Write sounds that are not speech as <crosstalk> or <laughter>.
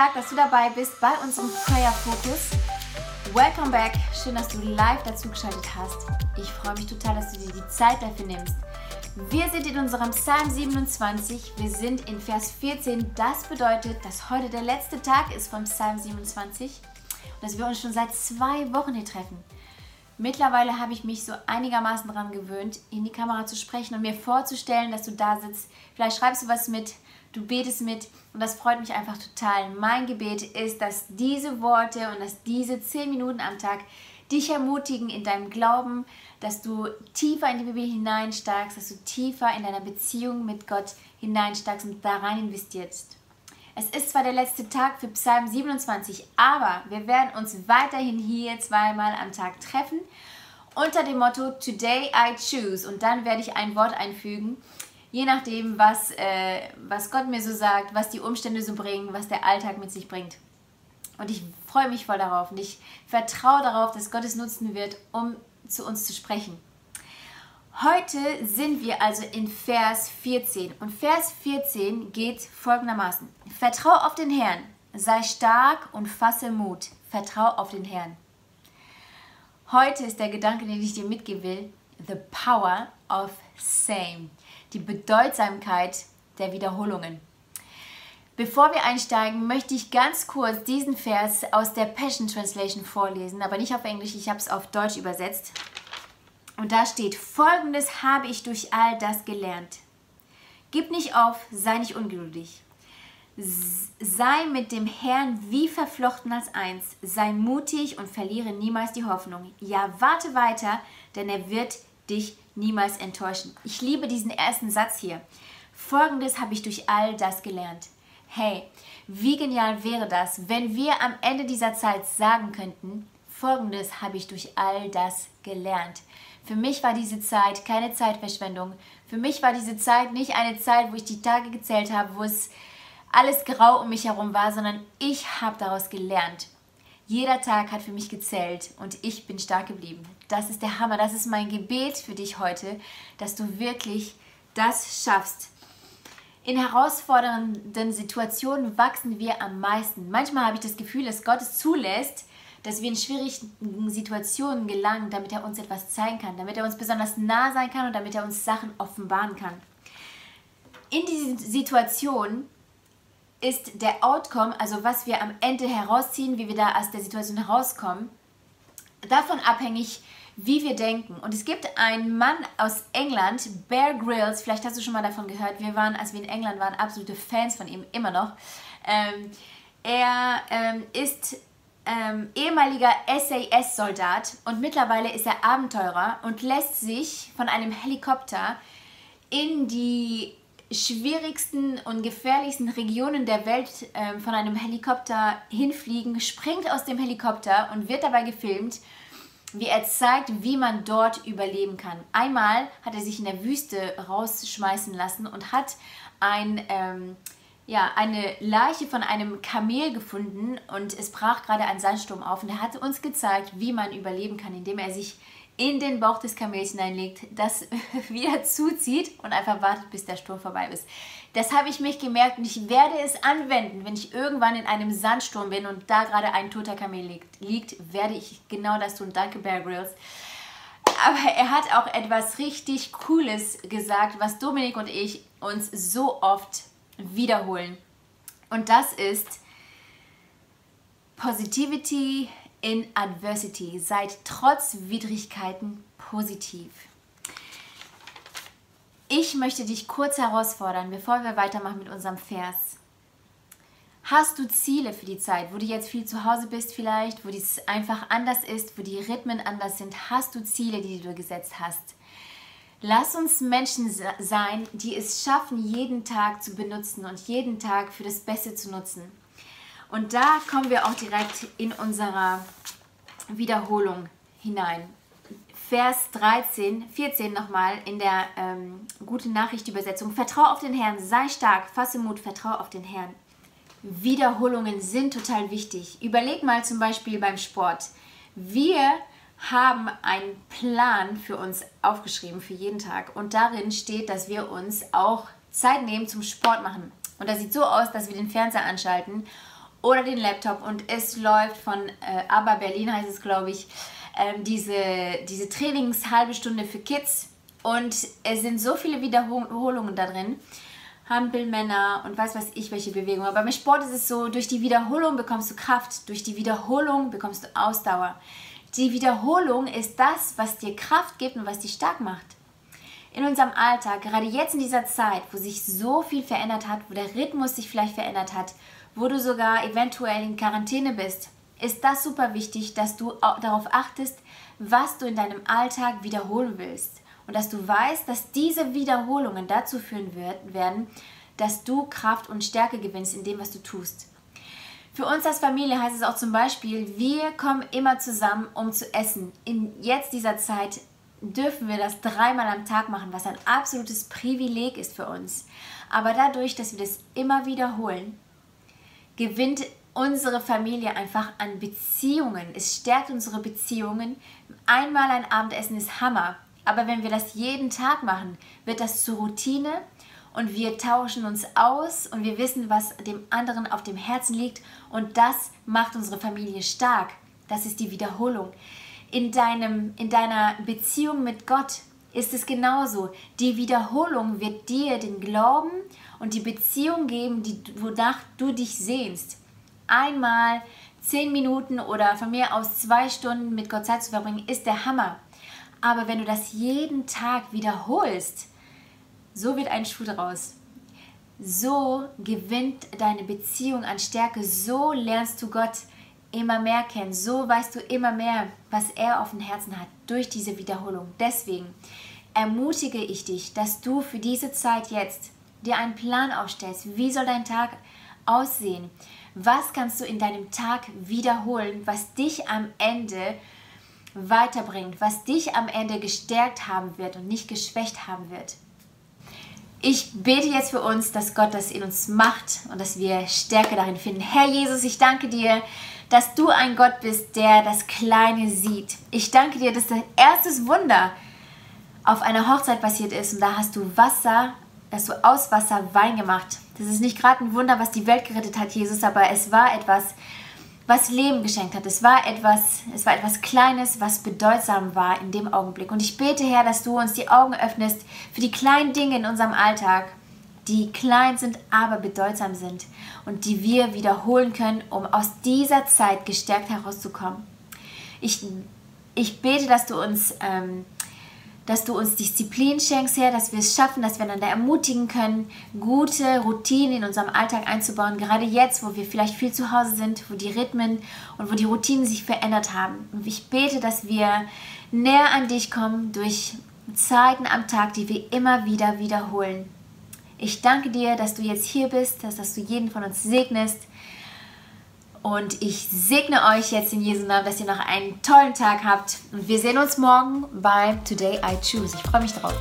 stark, dass du dabei bist bei unserem Prayer Focus. Welcome back. Schön, dass du live dazu geschaltet hast. Ich freue mich total, dass du dir die Zeit dafür nimmst. Wir sind in unserem Psalm 27. Wir sind in Vers 14. Das bedeutet, dass heute der letzte Tag ist vom Psalm 27 und dass wir uns schon seit zwei Wochen hier treffen. Mittlerweile habe ich mich so einigermaßen daran gewöhnt, in die Kamera zu sprechen und mir vorzustellen, dass du da sitzt. Vielleicht schreibst du was mit, du betest mit und das freut mich einfach total. Mein Gebet ist, dass diese Worte und dass diese zehn Minuten am Tag dich ermutigen in deinem Glauben, dass du tiefer in die Bibel hineinsteigst, dass du tiefer in deiner Beziehung mit Gott hineinsteigst und da rein investierst. Es ist zwar der letzte Tag für Psalm 27, aber wir werden uns weiterhin hier zweimal am Tag treffen unter dem Motto Today I choose und dann werde ich ein Wort einfügen, je nachdem, was, äh, was Gott mir so sagt, was die Umstände so bringen, was der Alltag mit sich bringt. Und ich freue mich voll darauf und ich vertraue darauf, dass Gott es nutzen wird, um zu uns zu sprechen. Heute sind wir also in Vers 14 und Vers 14 geht folgendermaßen. Vertrau auf den Herrn, sei stark und fasse Mut. Vertrau auf den Herrn. Heute ist der Gedanke, den ich dir mitgeben will, the power of same die Bedeutsamkeit der Wiederholungen. Bevor wir einsteigen, möchte ich ganz kurz diesen Vers aus der Passion Translation vorlesen, aber nicht auf Englisch, ich habe es auf Deutsch übersetzt. Und da steht, Folgendes habe ich durch all das gelernt. Gib nicht auf, sei nicht ungeduldig. Sei mit dem Herrn wie verflochten als eins. Sei mutig und verliere niemals die Hoffnung. Ja, warte weiter, denn er wird dich niemals enttäuschen. Ich liebe diesen ersten Satz hier. Folgendes habe ich durch all das gelernt. Hey, wie genial wäre das, wenn wir am Ende dieser Zeit sagen könnten, Folgendes habe ich durch all das gelernt. Für mich war diese Zeit keine Zeitverschwendung. Für mich war diese Zeit nicht eine Zeit, wo ich die Tage gezählt habe, wo es alles grau um mich herum war, sondern ich habe daraus gelernt. Jeder Tag hat für mich gezählt und ich bin stark geblieben. Das ist der Hammer. Das ist mein Gebet für dich heute, dass du wirklich das schaffst. In herausfordernden Situationen wachsen wir am meisten. Manchmal habe ich das Gefühl, dass Gott es zulässt, dass wir in schwierigen Situationen gelangen, damit er uns etwas zeigen kann, damit er uns besonders nah sein kann und damit er uns Sachen offenbaren kann. In diesen Situationen ist der Outcome, also was wir am Ende herausziehen, wie wir da aus der Situation herauskommen, davon abhängig, wie wir denken. Und es gibt einen Mann aus England, Bear Grylls, vielleicht hast du schon mal davon gehört, wir waren, als wir in England waren, absolute Fans von ihm, immer noch. Ähm, er ähm, ist ähm, ehemaliger SAS-Soldat und mittlerweile ist er Abenteurer und lässt sich von einem Helikopter in die schwierigsten und gefährlichsten Regionen der Welt äh, von einem Helikopter hinfliegen, springt aus dem Helikopter und wird dabei gefilmt, wie er zeigt, wie man dort überleben kann. Einmal hat er sich in der Wüste rausschmeißen lassen und hat ein, ähm, ja, eine Leiche von einem Kamel gefunden und es brach gerade ein Sandsturm auf und er hat uns gezeigt, wie man überleben kann, indem er sich in den Bauch des Kamels hineinlegt, das <laughs> wieder zuzieht und einfach wartet, bis der Sturm vorbei ist. Das habe ich mich gemerkt und ich werde es anwenden, wenn ich irgendwann in einem Sandsturm bin und da gerade ein toter Kamel liegt, liegt werde ich genau das tun. Danke, Bear Grylls. Aber er hat auch etwas richtig Cooles gesagt, was Dominik und ich uns so oft wiederholen. Und das ist Positivity in Adversity. Seid trotz Widrigkeiten positiv. Ich möchte dich kurz herausfordern, bevor wir weitermachen mit unserem Vers. Hast du Ziele für die Zeit, wo du jetzt viel zu Hause bist vielleicht, wo es einfach anders ist, wo die Rhythmen anders sind? Hast du Ziele, die du gesetzt hast? Lass uns Menschen sein, die es schaffen, jeden Tag zu benutzen und jeden Tag für das Beste zu nutzen. Und da kommen wir auch direkt in unserer Wiederholung hinein. Vers 13, 14 nochmal in der ähm, Gute Nachricht Übersetzung. Vertrau auf den Herrn, sei stark, fasse Mut, vertrau auf den Herrn. Wiederholungen sind total wichtig. Überleg mal zum Beispiel beim Sport. Wir haben einen Plan für uns aufgeschrieben für jeden Tag und darin steht, dass wir uns auch Zeit nehmen zum Sport machen. Und das sieht so aus, dass wir den Fernseher anschalten oder den Laptop und es läuft von äh, Aber Berlin heißt es, glaube ich, äh, diese, diese Trainings halbe Stunde für Kids und es sind so viele Wiederholungen da drin. Hampelmänner und weiß was ich, welche Bewegungen. Aber beim Sport ist es so, durch die Wiederholung bekommst du Kraft, durch die Wiederholung bekommst du Ausdauer. Die Wiederholung ist das, was dir Kraft gibt und was dich stark macht. In unserem Alltag, gerade jetzt in dieser Zeit, wo sich so viel verändert hat, wo der Rhythmus sich vielleicht verändert hat, wo du sogar eventuell in Quarantäne bist, ist das super wichtig, dass du darauf achtest, was du in deinem Alltag wiederholen willst. Und dass du weißt, dass diese Wiederholungen dazu führen werden, dass du Kraft und Stärke gewinnst in dem, was du tust. Für uns als Familie heißt es auch zum Beispiel, wir kommen immer zusammen, um zu essen. In jetzt dieser Zeit dürfen wir das dreimal am Tag machen, was ein absolutes Privileg ist für uns. Aber dadurch, dass wir das immer wiederholen, gewinnt unsere Familie einfach an Beziehungen. Es stärkt unsere Beziehungen. Einmal ein Abendessen ist Hammer. Aber wenn wir das jeden Tag machen, wird das zur Routine und wir tauschen uns aus und wir wissen, was dem anderen auf dem Herzen liegt und das macht unsere Familie stark. Das ist die Wiederholung. In, deinem, in deiner Beziehung mit Gott ist es genauso. Die Wiederholung wird dir den Glauben und die Beziehung geben, die, wonach du dich sehnst. Einmal zehn Minuten oder von mir aus zwei Stunden mit Gott Zeit zu verbringen, ist der Hammer. Aber wenn du das jeden Tag wiederholst, so wird ein Schuh daraus. So gewinnt deine Beziehung an Stärke, so lernst du Gott immer mehr kennen, so weißt du immer mehr, was er auf dem Herzen hat durch diese Wiederholung. Deswegen ermutige ich dich, dass du für diese Zeit jetzt dir einen Plan aufstellst. Wie soll dein Tag aussehen? Was kannst du in deinem Tag wiederholen, was dich am Ende weiterbringt, was dich am Ende gestärkt haben wird und nicht geschwächt haben wird. Ich bete jetzt für uns, dass Gott das in uns macht und dass wir Stärke darin finden. Herr Jesus, ich danke dir, dass du ein Gott bist, der das Kleine sieht. Ich danke dir, dass dein erstes Wunder auf einer Hochzeit passiert ist und da hast du Wasser, hast du aus Wasser Wein gemacht. Das ist nicht gerade ein Wunder, was die Welt gerettet hat, Jesus, aber es war etwas, was Leben geschenkt hat. Es war etwas, es war etwas Kleines, was bedeutsam war in dem Augenblick. Und ich bete, Herr, dass du uns die Augen öffnest für die kleinen Dinge in unserem Alltag, die klein sind, aber bedeutsam sind und die wir wiederholen können, um aus dieser Zeit gestärkt herauszukommen. Ich, ich bete, dass du uns ähm, dass du uns Disziplin schenkst, Herr, dass wir es schaffen, dass wir einander ermutigen können, gute Routinen in unserem Alltag einzubauen, gerade jetzt, wo wir vielleicht viel zu Hause sind, wo die Rhythmen und wo die Routinen sich verändert haben. Und ich bete, dass wir näher an dich kommen durch Zeiten am Tag, die wir immer wieder wiederholen. Ich danke dir, dass du jetzt hier bist, dass, dass du jeden von uns segnest und ich segne euch jetzt in Jesu Namen, dass ihr noch einen tollen Tag habt. Und wir sehen uns morgen bei Today I Choose. Ich freue mich drauf.